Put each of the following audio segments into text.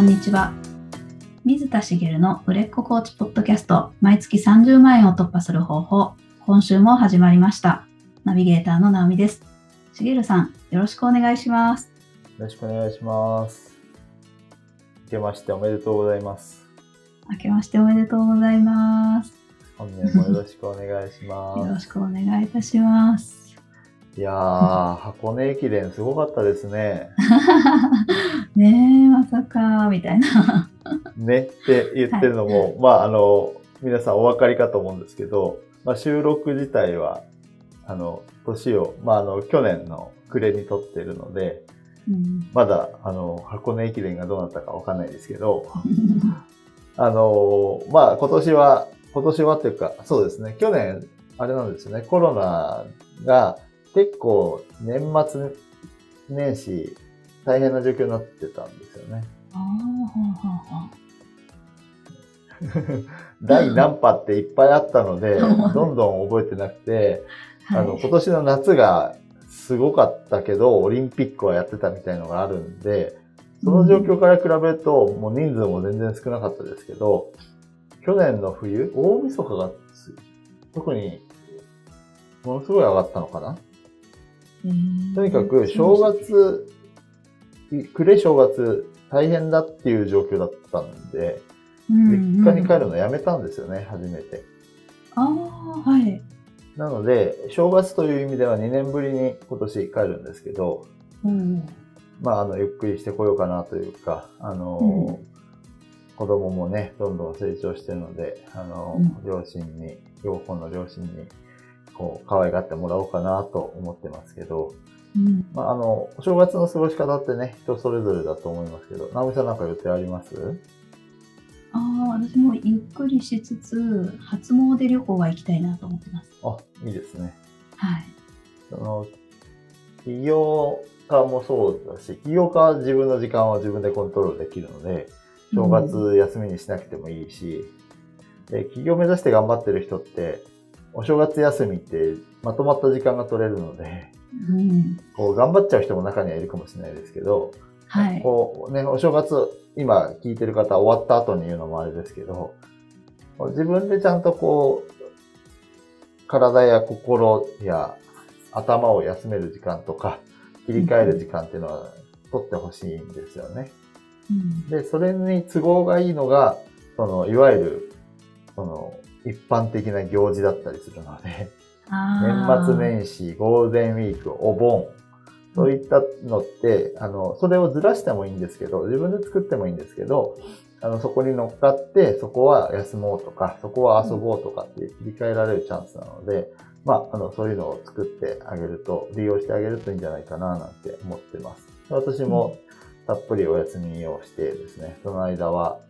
こんにちは。水田茂の売れっ子コーチポッドキャスト、毎月30万円を突破する方法、今週も始まりました。ナビゲーターの直美です。茂さん、よろしくお願いします。よろしくお願いします。明けましておめでとうございます。明けましておめでとうございます。本年もよろしくお願いしよます。ろしくお願いいたします。いやー、箱根駅伝すごかったですね。ねえ、まさか、みたいな。ねって言ってるのも、まあ、あの、皆さんお分かりかと思うんですけど、まあ、収録自体は、あの、年を、まあ、あの、去年の暮れに撮ってるので、うんまだ、あの、箱根駅伝がどうなったかわかんないですけど、あの、まあ、今年は、今年はっていうか、そうですね、去年、あれなんですよね、コロナが結構年末年始大変な状況になってたんですよね。ああ、ほうほうほう第何波っていっぱいあったので、う んどんどん覚えてなくて、あの、はい今年の夏がすごかったけど、オリンピックはやってたみたいのがあるんで、その状況から比べると、もう人数も全然少なかったですけど、去年の冬、大晦日がつ特に、ものすごい上がったのかな？とにかく、正月、暮れ正月、大変だっていう状況だったんで、実家に帰るのやめたんですよね、初めて。ああ、はい。なので、正月という意味では2年ぶりに今年帰るんですけど、うんまあ、あの、ゆっくりしてこようかなというか、あの、子供もね、どんどん成長してるので、あの、うん。両親に、両方の両親に、こう、可愛がってもらおうかなと思ってますけど、うんまあ、あの、お正月の過ごし方ってね、人それぞれだと思いますけど、直美さんなんか予定あります？ああ、私もゆっくりしつつ、初詣旅行は行きたいなと思ってます。あ、いいですね。はい。その、起業家もそうだし、起業家は自分の時間は自分でコントロールできるので、正月休みにしなくてもいいし、で、起業目指して頑張ってる人って、お正月休みってまとまった時間が取れるので、うん。こう頑張っちゃう人も中にはいるかもしれないですけど、はい。こうね、お正月、今聞いてる方終わった後に言うのもあれですけど、自分でちゃんとこう、体や心や頭を休める時間とか、切り替える時間っていうのは取ってほしいんですよね。うんで、それに都合がいいのが、その、いわゆる、その、一般的な行事だったりするので、年末年始、ゴールデンウィーク、お盆、そういったのって、あの、それをずらしてもいいんですけど、自分で作ってもいいんですけど、あの、そこに乗っかって、そこは休もうとか、そこは遊ぼうとかって切り替えられるチャンスなので、まあ、あの、そういうのを作ってあげると、利用してあげるといいんじゃないかな、なんて思ってます。私も、たっぷりお休みをしてですね、その間は、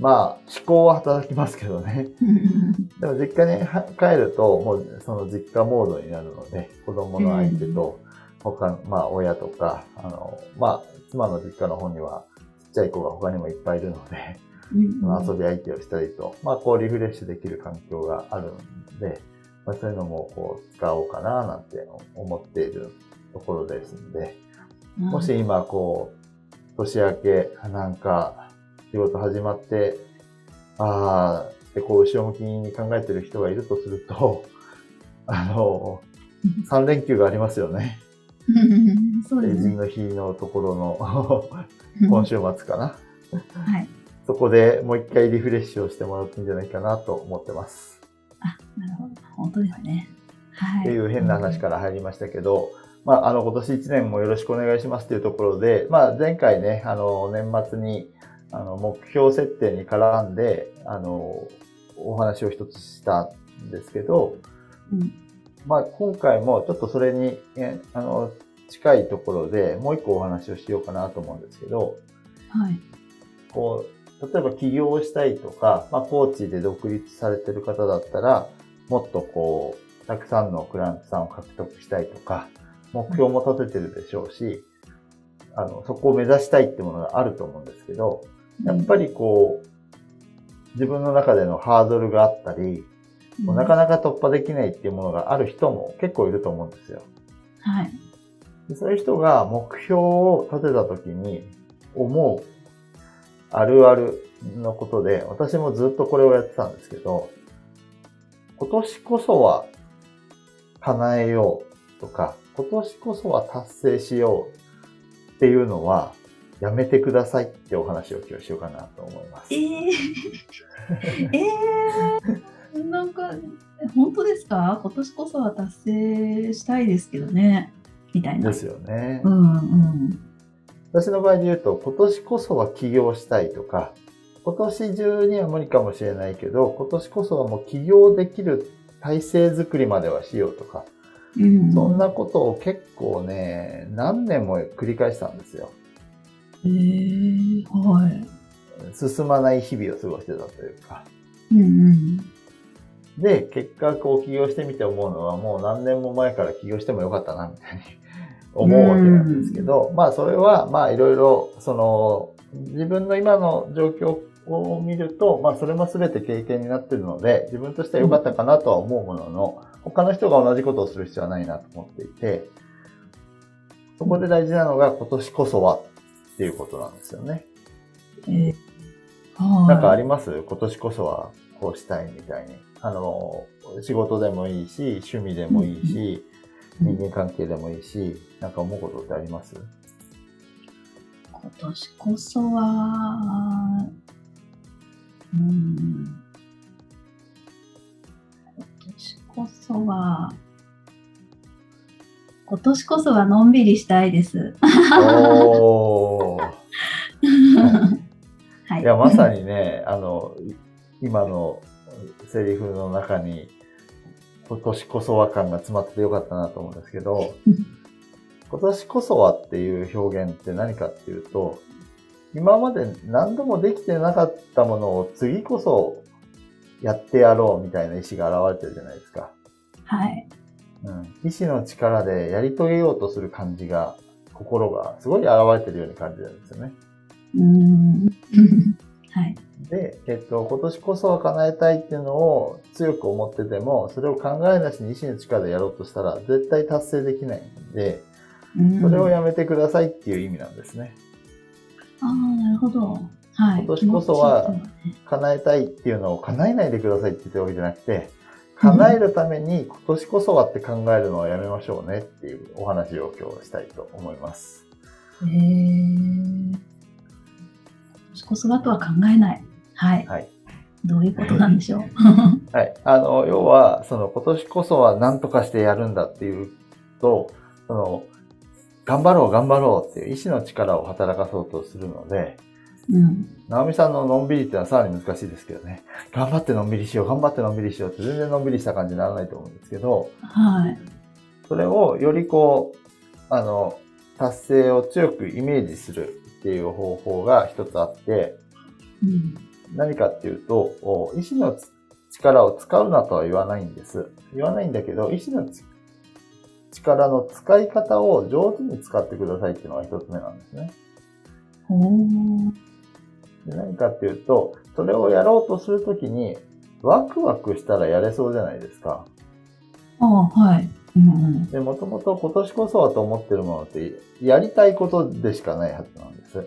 まあ、思考は働きますけどね、でも実家には帰ると、もうその実家モードになるので、子供の相手と、他の、まあ親とか、あの、まあ妻の実家の方にはちっちゃい子が他にもいっぱいいるので、遊び相手をしたりと、まあこうリフレッシュできる環境があるので、まあそういうのもこう使おうかななんて思っているところですので、もし今こう、年明け、なんか仕事始まって、ああ、でこう後ろ向きに考えてる人がいるとすると、あの、3連休がありますよね。うんそうですね。成人の日のところの今週末かな。はい。そこでもう一回リフレッシュをしてもらっていいんじゃないかなと思ってます。あ、なるほど。本当ですね。はい。っていう変な話から入りましたけど、まあ、あの、今年1年もよろしくお願いしますというところで、まあ、前回ね、あの、年末に、あの、目標設定に絡んで、あの、お話を一つしたんですけど、うんまあ、今回もちょっとそれに、えあの、近いところでもう一個お話をしようかなと思うんですけど、はい。こう、例えば起業をしたいとか、まあ、コーチで独立されてる方だったら、もっとこう、たくさんのクライアントさんを獲得したいとか、目標も立ててるでしょうし、あの、そこを目指したいってものがあると思うんですけど、やっぱりこう、自分の中でのハードルがあったり、もうなかなか突破できないっていうものがある人も結構いると思うんですよ。はい。でそういう人が目標を立てた時に思うあるあるのことで、私もずっとこれをやってたんですけど、今年こそは叶えようとか、今年こそは達成しようっていうのは、やめてくださいってお話を今日しようかなと思います。えー、えー、なんか、本当ですか？今年こそは達成したいですけどね。みたいな。ですよね。うんうん。私の場合で言うと、今年こそは起業したいとか、今年中には無理かもしれないけど、今年こそはもう起業できる体制づくりまではしようとか、うん、そんなことを結構ね、何年も繰り返したんですよ。えー、はい。進まない日々を過ごしてたというか。うんうん。で、結果、こう起業してみて思うのは、もう何年も前から起業してもよかったな、みたいに思うわけなんですけど、まあそれは、まあいろいろ、その、自分の今の状況を見ると、まあそれも全て経験になってるので、自分としては良かったかなとは思うものの、他の人が同じことをする必要はないなと思っていて、そこで大事なのが今年こそはっていうことなんですよね。えー、はい。なんかあります？今年こそはこうしたいみたいに。あの、仕事でもいいし、趣味でもいいし、うん人間関係でもいいし、なんか思うことってあります？今年こそは、うん。今年こそは、今年こそはのんびりしたいです。い。いや、まさにね、あの、今のセリフの中に、今年こそは感が詰まっててよかったなと思うんですけど、今年こそはっていう表現って何かっていうと、今まで何度もできてなかったものを次こそやってやろうみたいな意志が現れてるじゃないですか。はい。うん、意志の力でやり遂げようとする感じが、心がすごい現れてるように感じるんですよね。うん。はい。で、えっと、今年こそは叶えたいっていうのを強く思ってても、それを考えなしに意志の力でやろうとしたら絶対達成できないんで、うんそれをやめてくださいっていう意味なんですね。ああ、なるほど。はい。今年こそは叶えたいっていうのを叶えないでくださいって言ってるわけじゃなくて、叶えるために今年こそはって考えるのはやめましょうねっていうお話を今日したいと思います。へえ。今年こそはとは考えない。はい。はい。どういうことなんでしょう？はい。あの、要は、その今年こそは何とかしてやるんだっていうと、その、頑張ろう頑張ろうっていう意志の力を働かそうとするので、うん。直美さんののんびりっていうのはさらに難しいですけどね。頑張ってのんびりしよう、頑張ってのんびりしようって全然のんびりした感じにならないと思うんですけど、はい。それをよりこう、あの、達成を強くイメージするっていう方法が一つあって、うん。何かっていうと、お意志のつ力を使うなとは言わないんです。言わないんだけど、意志のつ力の使い方を上手に使ってくださいっていうのが一つ目なんですね。で何かっていうと、それをやろうとするときに、ワクワクしたらやれそうじゃないですか。ああ、はい。うんうん。で、もともと今年こそはと思ってるものって、やりたいことでしかないはずなんです。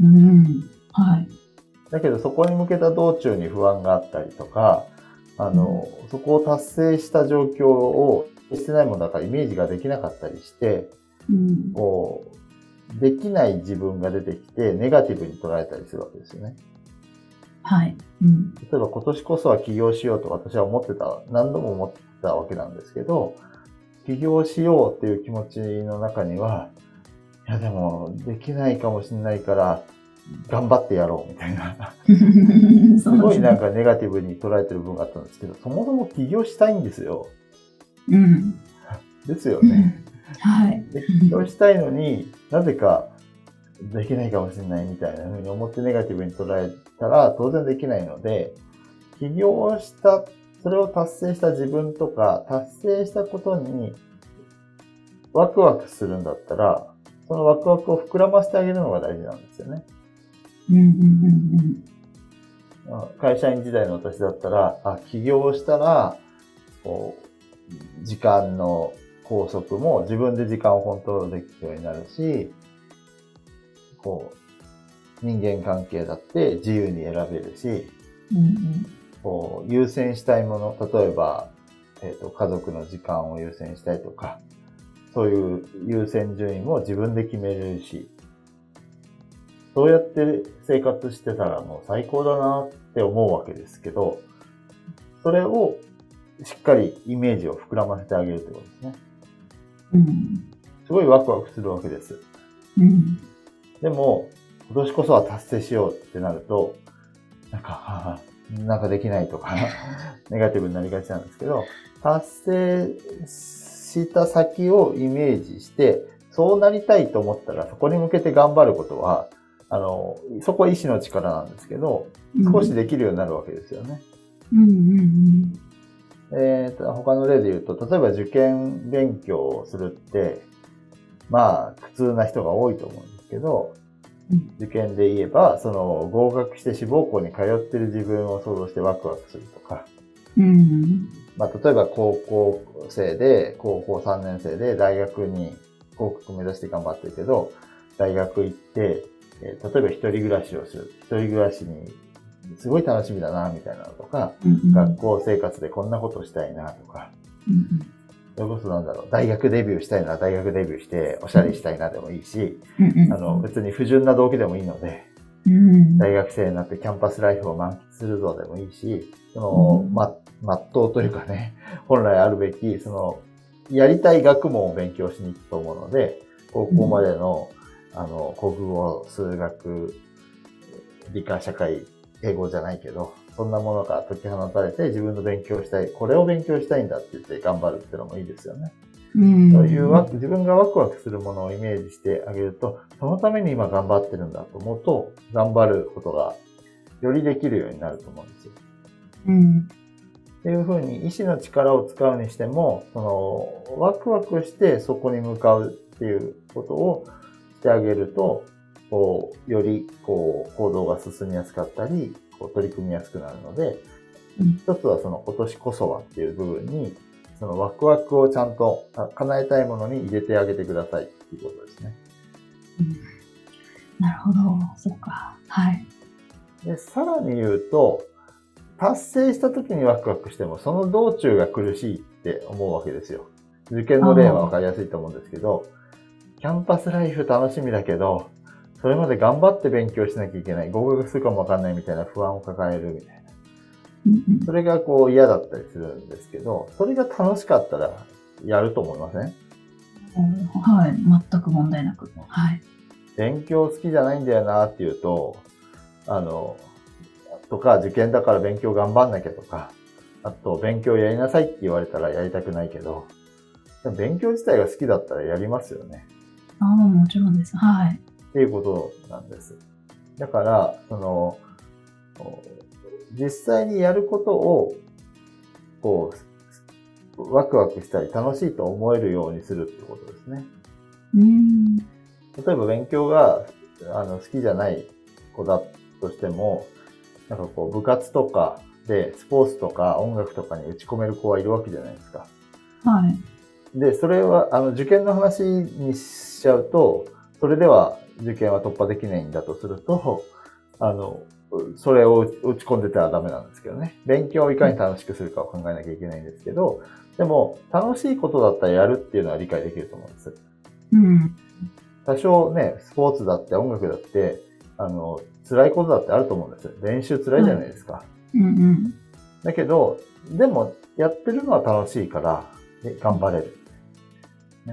うん。はい。だけどそこに向けた道中に不安があったりとか、あの、そこを達成した状況をしてないものだからイメージができなかったりして、うん。こう、できない自分が出てきて、ネガティブに捉えたりするわけですよね。はい。うん。例えば今年こそは起業しようと私は思ってた、何度も思ってたわけなんですけど、起業しようっていう気持ちの中には、いやでも、できないかもしれないから、頑張ってやろうみたいな。すすごいなんかネガティブに捉えてる部分があったんですけど、そもそも起業したいんですよ。うん。ですよね。はい。で起業したいのになぜかできないかもしれないみたいな風に思ってネガティブに捉えたら当然できないので、起業した、それを達成した自分とか、達成したことにワクワクするんだったら、そのワクワクを膨らませてあげるのが大事なんですよね。うんうんうん会社員時代の私だったら、あ、起業したら、こう、時間の拘束も自分で時間をコントロールできるようになるし、こう、人間関係だって自由に選べるし、うんこう優先したいもの、例えば、えっ、と、家族の時間を優先したいとか、そういう優先順位も自分で決めれるし、そうやって生活してたらもう最高だなって思うわけですけど、それをしっかりイメージを膨らませてあげるってことですね。うんすごいワクワクするわけです。うんでも、今年こそは達成しようってなると、なんか、なんかできないとか、ネガティブになりがちなんですけど、達成した先をイメージして、そうなりたいと思ったら、そこに向けて頑張ることは、あの、そこは意志の力なんですけど、うん少しできるようになるわけですよね。うんうんえーと、他の例で言うと、例えば受験勉強をするって、まあ、苦痛な人が多いと思うんですけど、うん受験で言えば、その、合格して志望校に通ってる自分を想像してワクワクするとか、うんうんまあ、例えば高校生で、高校3年生で大学に合格目指して頑張ってるけど、大学行って、えー例えば一人暮らしをする。一人暮らしに、すごい楽しみだな、みたいなのとか、うん学校生活でこんなことしたいな、とか、うんそれこそなんだろう、大学デビューしたいなら大学デビューして、おしゃれしたいなでもいいし、あの、別に不純な動機でもいいので、うん大学生になってキャンパスライフを満喫するぞでもいいし、その、うんま、まっとうというかね、本来あるべき、その、やりたい学問を勉強しに行くと思うので、高校までの、あの、国語、数学、理科、社会、英語じゃないけど、そんなものから解き放たれて自分の勉強したい、これを勉強したいんだって言って頑張るっていうのもいいですよね。うんそういうワク自分がワクワクするものをイメージしてあげると、そのために今頑張ってるんだと思うと、頑張ることがよりできるようになると思うんですよ。うんっていうふうに意志の力を使うにしても、その、ワクワクしてそこに向かうっていうことをしてあげると、こう、より、こう、行動が進みやすかったり、こう、取り組みやすくなるので、うん。一つはその今年こそはっていう部分に、そのワクワクをちゃんとあ叶えたいものに入れてあげてくださいっていうことですね。うん。なるほど。そうか。はい。で、さらに言うと、達成した時にワクワクしても、その道中が苦しいって思うわけですよ。受験の例はわかりやすいと思うんですけど、キャンパスライフ楽しみだけど、それまで頑張って勉強しなきゃいけない、合格するかもわかんないみたいな不安を抱えるみたいな。うんそれがこう嫌だったりするんですけど、それが楽しかったらやると思いません？うんはい。全く問題なく。はい。勉強好きじゃないんだよなっていうと、あの、とか、受験だから勉強頑張んなきゃとか、あと、勉強やりなさいって言われたらやりたくないけど、勉強自体が好きだったらやりますよね。ああもちろんです。はいっていうことなんです。だから、その、実際にやることを、こう、ワクワクしたり楽しいと思えるようにするってことですね。うん例えば勉強があの好きじゃない子だとしても、なんかこう部活とかでスポーツとか音楽とかに打ち込める子はいるわけじゃないですか。はいで、それはあの受験の話にしちゃうと、それでは受験は突破できないんだとすると、あの、それを打ち込んでたらダメなんですけどね。勉強をいかに楽しくするかを考えなきゃいけないんですけど、でも楽しいことだったらやるっていうのは理解できると思うんです。うん多少ね、スポーツだって音楽だって、あの、辛いことだってあると思うんです。練習辛いじゃないですか。うんうんだけど、でも、やってるのは楽しいから、ね頑張れる。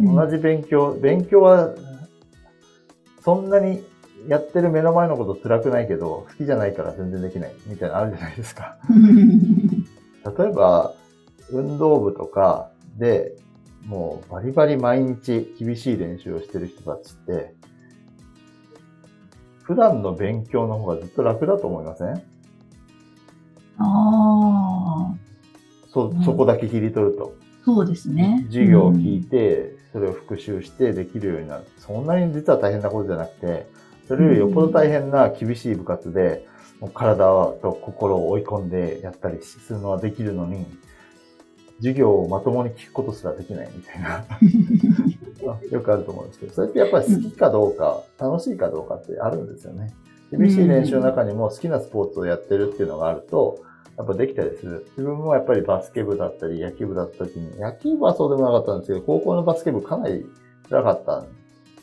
同じ勉強、勉強は、そんなにやってる目の前のこと辛くないけど、好きじゃないから全然できない、みたいなのあるじゃないですか。例えば、運動部とかで、もうバリバリ毎日厳しい練習をしてる人たちって、普段の勉強の方がずっと楽だと思いません？ああそうん、そこだけ切り取ると。そうですね。授業を聞いて、それを復習してできるようになる。そんなに実は大変なことじゃなくて、それよりよっぽど大変な厳しい部活で、もう体と心を追い込んでやったりするのはできるのに、授業をまともに聞くことすらできないみたいな、よくあると思うんですけど、それってやっぱり好きかどうか、楽しいかどうかってあるんですよね。厳しい練習の中にも好きなスポーツをやってるっていうのがあると、やっぱできたりする。自分もやっぱりバスケ部だったり野球部だった時に、野球部はそうでもなかったんですけど、高校のバスケ部かなり辛かった。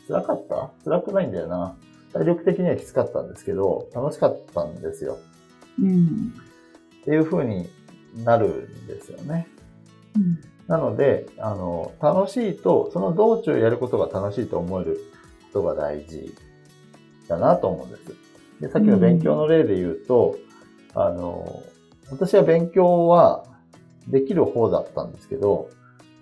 辛かった辛くないんだよな。体力的にはきつかったんですけど、楽しかったんですよ。うん。っていう風になるんですよね。うん。なので、あの、楽しいと、その道中やることが楽しいと思えることが大事だなと思うんです。で、さっきの勉強の例で言うと、あの、私は勉強はできる方だったんですけど、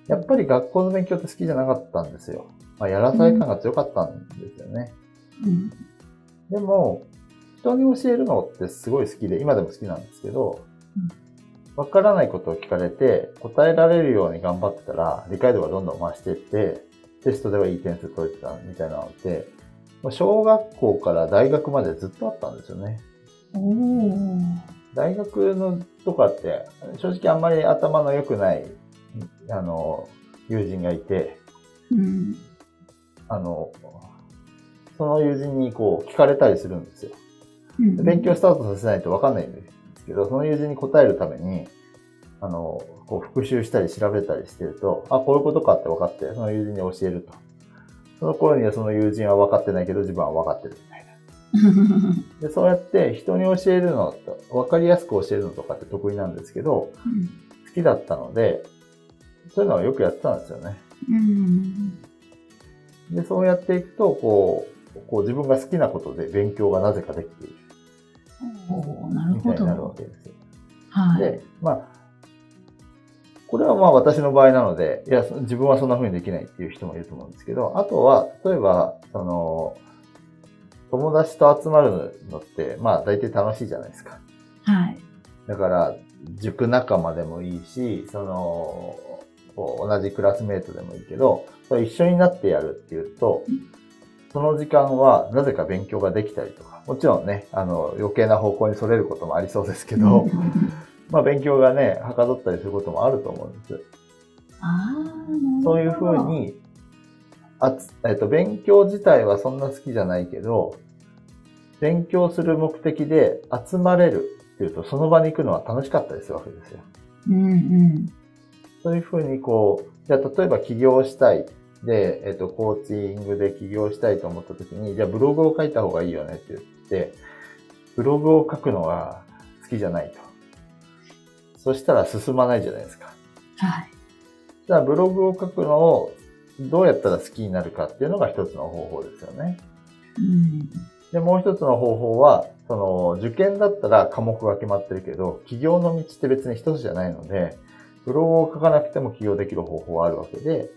やっぱり学校の勉強って好きじゃなかったんですよ。まあ、やらされ感が強かったんですよね。うん。でも、人に教えるのってすごい好きで、今でも好きなんですけどうん、わからないことを聞かれて、答えられるように頑張ってたら、理解度がどんどん増していって、テストではいい点数取れてたみたいなのって、小学校から大学までずっとあったんですよね。大学のとかって、正直あんまり頭の良くない、あの、友人がいて、うん。あの、その友人にこう聞かれたりするんですよ。うん勉強スタートさせないと分かんないんですけど、その友人に答えるために、あの、こう復習したり調べたりしてると、あ、こういうことかって分かって、その友人に教えると。その頃にはその友人は分かってないけど、自分は分かってる。で、そうやって人に教えるの、分かりやすく教えるのとかって得意なんですけど、好きだったので、そういうのはよくやってたんですよね。うん。で、そうやっていくと、こう、こう自分が好きなことで勉強がなぜかできているおーなるほみたいになるわど。けですよ。はい。で、まあ、これはまあ私の場合なので、いや、そ自分はそんな風にできないっていう人もいると思うんですけど、あとは、例えば、その、友達と集まるのって、まあ大体楽しいじゃないですか。はい。だから、塾仲間でもいいし、その、同じクラスメートでもいいけど、それ一緒になってやるっていうとうん、その時間はなぜか勉強ができたりとか、もちろんね、あの、余計な方向にそれることもありそうですけど、うん まあ勉強がね、はかどったりすることもあると思うんです。ああ、なるほど。そういうふう。に、あつ、えっと、勉強自体はそんな好きじゃないけど、勉強する目的で集まれるっていうと、その場に行くのは楽しかったりするわけですよ。うんうん。そういうふうにこう、じゃあ例えば起業したい。で、えっと、コーチングで起業したいと思った時に、じゃあブログを書いた方がいいよねって言って、ブログを書くのが好きじゃないと。そしたら進まないじゃないですか。はい。じゃあブログを書くのをどうやったら好きになるかっていうのが一つの方法ですよね。うん。で、もう一つの方法は、その、受験だったら科目が決まってるけど、起業の道って別に一つじゃないので、ブログを書かなくても起業できる方法はあるわけで、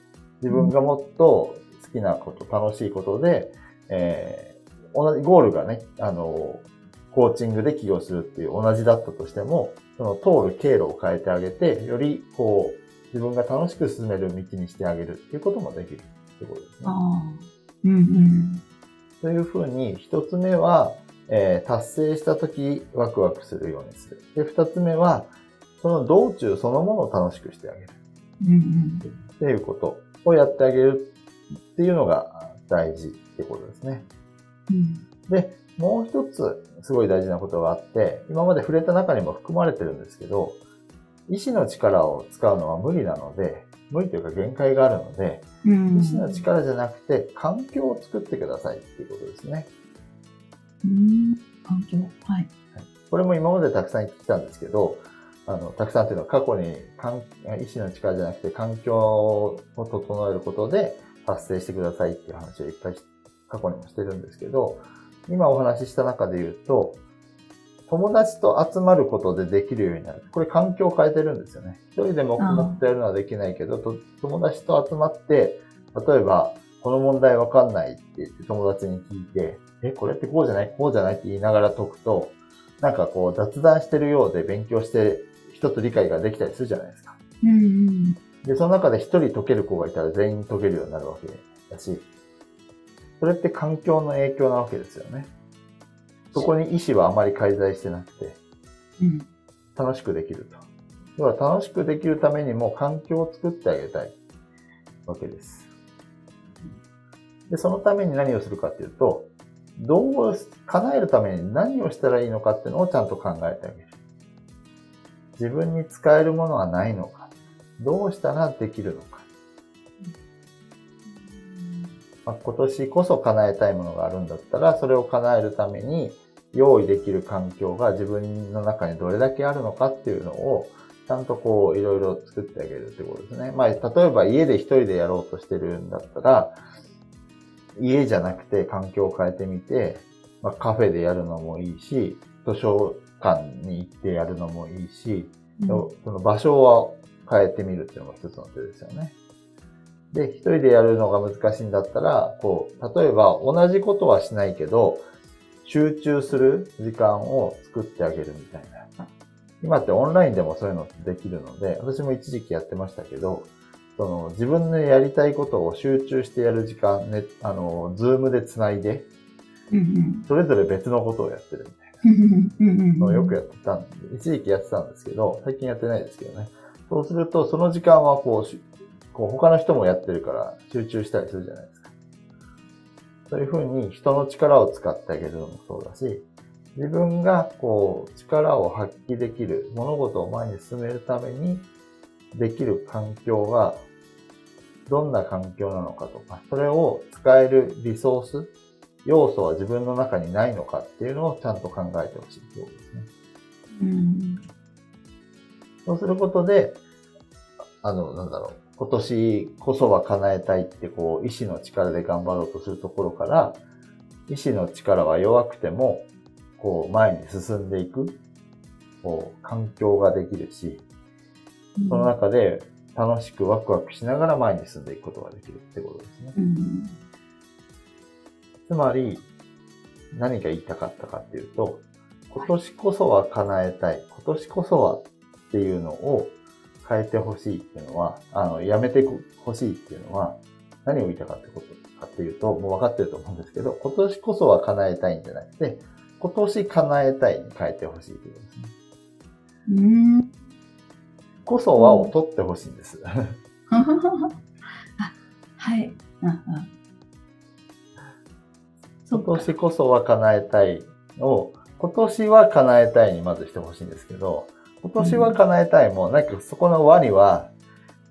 自分がもっと好きなこと、楽しいことで、えー、同じ、ゴールがね、あの、コーチングで起業するっていう同じだったとしても、その通る経路を変えてあげて、よりこう、自分が楽しく進める道にしてあげるっていうこともできるってことですね。うんうん。というふうに、一つ目は、えー達成したときワクワクするようにする。で、二つ目は、その道中そのものを楽しくしてあげる。うんうん。っていうことをやってあげるっていうのが大事ってことですね。うん。で、もう一つすごい大事なことがあって、今まで触れた中にも含まれてるんですけど、意志の力を使うのは無理なので、無理というか限界があるので、うん。意志の力じゃなくて環境を作ってくださいっていうことですね。うん。環境。はい。これも今までたくさん言ってきたんですけど、あの、たくさんというのは過去に環意志の力じゃなくて環境を整えることで達成してくださいっていう話をいっぱいし過去にもしてるんですけど、今お話しした中で言うと、友達と集まることでできるようになる。これ環境を変えてるんですよね。一人で黙々とやるのはできないけど、と友達と集まって、例えば、この問題わかんないって言って友達に聞いて、え、これってこうじゃない？こうじゃないって言いながら解くと、なんかこう雑談してるようで勉強して人と理解ができたりするじゃないですか。うんうん。で、その中で一人解ける子がいたら全員解けるようになるわけだし、それって環境の影響なわけですよね。そこに意思はあまり介在してなくて、うん。楽しくできると。要は楽しくできるためにも環境を作ってあげたいわけです。で、そのために何をするかっていうと、どう叶えるために何をしたらいいのかっていうのをちゃんと考えてあげる。自分に使えるものはないのか。どうしたらできるのか。まあ、今年こそ叶えたいものがあるんだったら、それを叶えるために用意できる環境が自分の中にどれだけあるのかっていうのを、ちゃんとこう、いろいろ作ってあげるってことですね。まあ、例えば家で一人でやろうとしてるんだったら、家じゃなくて環境を変えてみて、まあ、カフェでやるのもいいし、図書館に行ってやるのもいいし、うん、その場所は変えてみるっていうのが一つの手ですよね。で、一人でやるのが難しいんだったら、こう、例えば同じことはしないけど、集中する時間を作ってあげるみたいな。今ってオンラインでもそういうのってできるので、私も一時期やってましたけど、その自分のやりたいことを集中してやる時間、ね、あの、ズームで繋いで、それぞれ別のことをやってるみたいな。よくやってたんで、一時期やってたんですけど、最近やってないですけどね。そうすると、その時間はこう、こう他の人もやってるから集中したりするじゃないですか。そういうふうに人の力を使ってあげるのもそうだし、自分がこう力を発揮できる、物事を前に進めるためにできる環境がどんな環境なのかとか、それを使えるリソース、要素は自分の中にないのかっていうのをちゃんと考えてほしいということですね。うん、そうすることで、あの、なんだろう、今年こそは叶えたいってこう、意志の力で頑張ろうとするところから、意志の力は弱くても、こう、前に進んでいく、こう、環境ができるし、その中で楽しくワクワクしながら前に進んでいくことができるってことですね。うん、つまり、何が言いたかったかっていうと、今年こそは叶えたい、今年こそはっていうのを変えてほしいっていうのは、あの、やめてほしいっていうのは、何を言いたかってことかっていうと、もう分かってると思うんですけど、今年こそは叶えたいんじゃなくて、今年叶えたいに変えてほしいということですね。うん。こそはを取ってほしいんです。あ はい。うんうん、今年こそは叶えたいを、今年は叶えたいにまずしてほしいんですけど、今年は叶えたいも、なんかそこの輪には、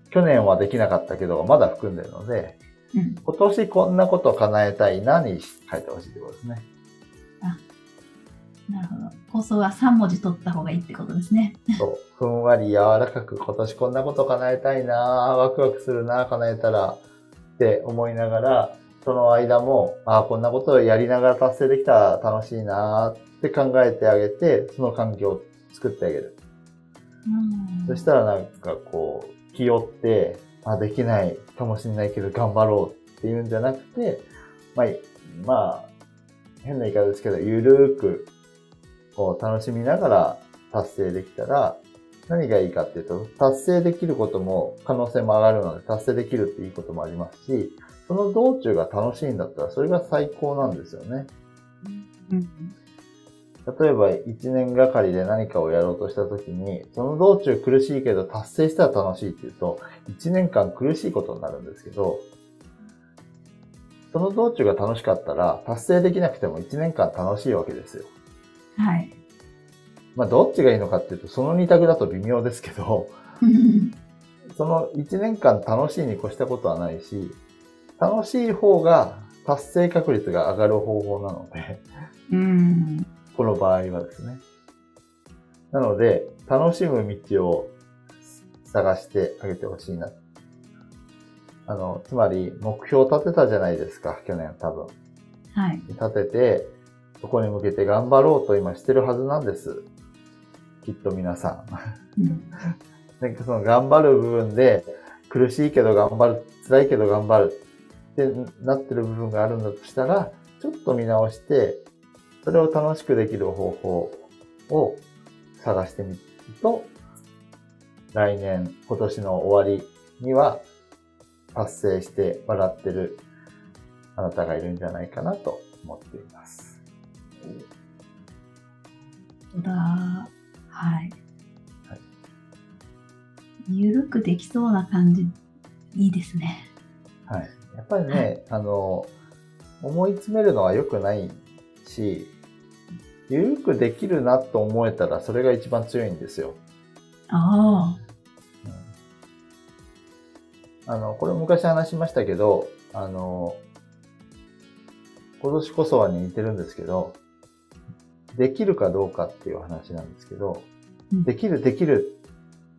去年はできなかったけど、まだ含んでるので、うん、今年こんなこと叶えたいなに書いてほしいってことですね。あ、なるほど。構想は3文字取った方がいいってことですね。そう。ふんわり柔らかく、今年こんなこと叶えたいなワクワクするな叶えたらって思いながら、その間も、ああ、こんなことをやりながら達成できたら楽しいなって考えてあげて、その環境を作ってあげる。そしたらなんかこう、気負って、あ、できないかもしれないけど頑張ろうっていうんじゃなくて、まあ、まあ、変な言い方ですけど、ゆるーく、こう、楽しみながら達成できたら、何がいいかっていうと、達成できることも可能性も上がるので、達成できるっていいこともありますし、その道中が楽しいんだったら、それが最高なんですよね。うん例えば1年がかりで何かをやろうとした時に、その道中苦しいけど達成したら楽しいっていうと、1年間苦しいことになるんですけど、その道中が楽しかったら達成できなくても1年間楽しいわけですよ。はい。まあどっちがいいのかっていうと、その2択だと微妙ですけど、その1年間楽しいに越したことはないし、楽しい方が達成確率が上がる方法なので、うんこの場合はですね。なので、楽しむ道を探してあげてほしいな。あの、つまり、目標を立てたじゃないですか、去年多分。はい。立てて、そこに向けて頑張ろうと今してるはずなんです。きっと皆さん。うん、なんかその頑張る部分で、苦しいけど頑張る、辛いけど頑張るってなってる部分があるんだとしたら、ちょっと見直して、それを楽しくできる方法を探してみると、来年、今年の終わりには達成して笑ってるあなたがいるんじゃないかなと思っています。だ、はい。はい、ゆるくできそうな感じ、いいですね。はい。やっぱりね、はい、あの、思い詰めるのは良くないし、ゆるくできるなと思えたら、それが一番強いんですよ。ああ。の、これ昔話しましたけど、あの、今年こそはに似てるんですけど、できるかどうかっていう話なんですけど、うん。できる、できる、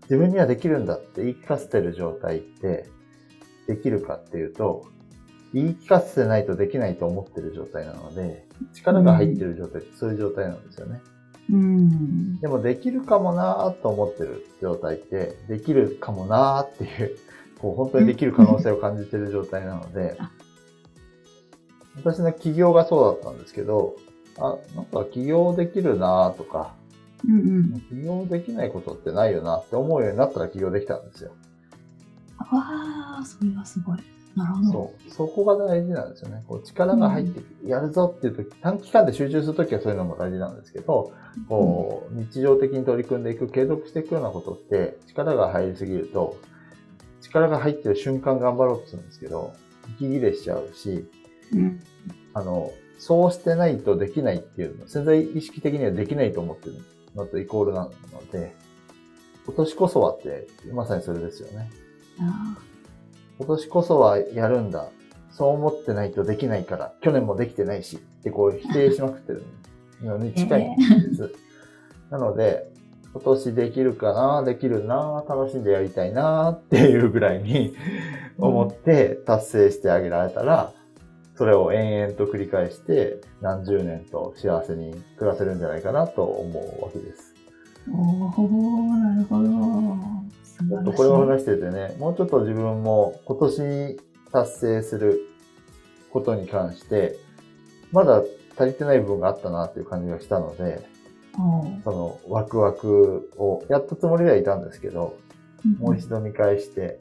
自分にはできるんだって言い聞かせてる状態って、できるかっていうと、言い聞かせてないとできないと思ってる状態なので、力が入ってる状態ってそういう状態なんですよね。あ。うん。でもできるかもなーと思ってる状態って、できるかもなーっていう、こう本当にできる可能性を感じてる状態なのであ、私の起業がそうだったんですけど、あ、なんか起業できるなーとか、うんうん。起業できないことってないよなって思うようになったら起業できたんですよ。わあ、それはすごい。なるほど。そう。そこが大事なんですよね。こう力が入ってやるぞっていう時、短期間で集中するときはそういうのも大事なんですけど、こう、日常的に取り組んでいく、継続していくようなことって、力が入りすぎると、力が入ってる瞬間頑張ろうとするんですけど、息切れしちゃうし、うん。あの、そうしてないとできないっていうの、潜在意識的にはできないと思ってるのとイコールなので、今年こそはって、まさにそれですよね。あ今年こそはやるんだ。そう思ってないとできないから、去年もできてないし、ってこう否定しまくってるのに近いんです。なので、今年できるかな、できるな、楽しんでやりたいな？っていうぐらいに思って達成してあげられたら、それを延々と繰り返して何十年と幸せに暮らせるんじゃないかなと思うわけです。おおなるほど。素ちょ。っとこれを話しててね、もうちょっと自分も今年に達成することに関して、まだ足りてない部分があったなっていう感じがしたので、おーそのワクワクをやったつもりではいたんですけど、もう一度見返して、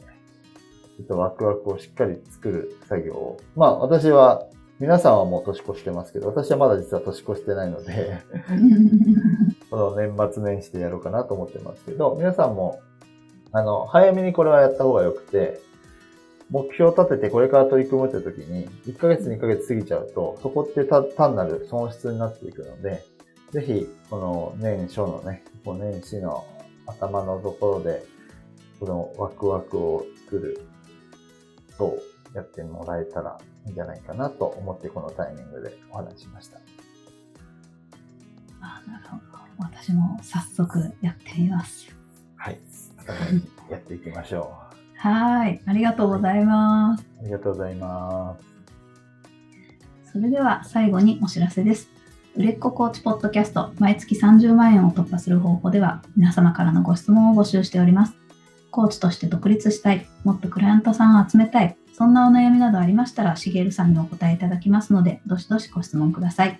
ちょっとワクワクをしっかり作る作業を。まあ私は、皆さんはもう年越してますけど、私はまだ実は年越してないので、この年末年始でやろうかなと思ってますけど、皆さんも、あの、早めにこれはやった方がよくて、目標を立ててこれから取り組むって時に、1ヶ月2ヶ月過ぎちゃうと、そこってた単なる損失になっていくので、ぜひ、この年初のね、こう年始の頭のところで、このワクワクを作るとやってもらえたらいいんじゃないかなと思ってこのタイミングでお話ししました。あなるほど。私も早速やってみます。やっていきましょはい。ありがとうございます。う。ありがとうございます。それでは最後にお知らせです。売れっ子コーチポッドキャスト毎月30万円を突破する方法では皆様からのご質問を募集しております。コーチとして独立したい、もっとクライアントさんを集めたい、そんなお悩みなどありましたら、しげるさんにお答えいただきますので、どしどしご質問ください。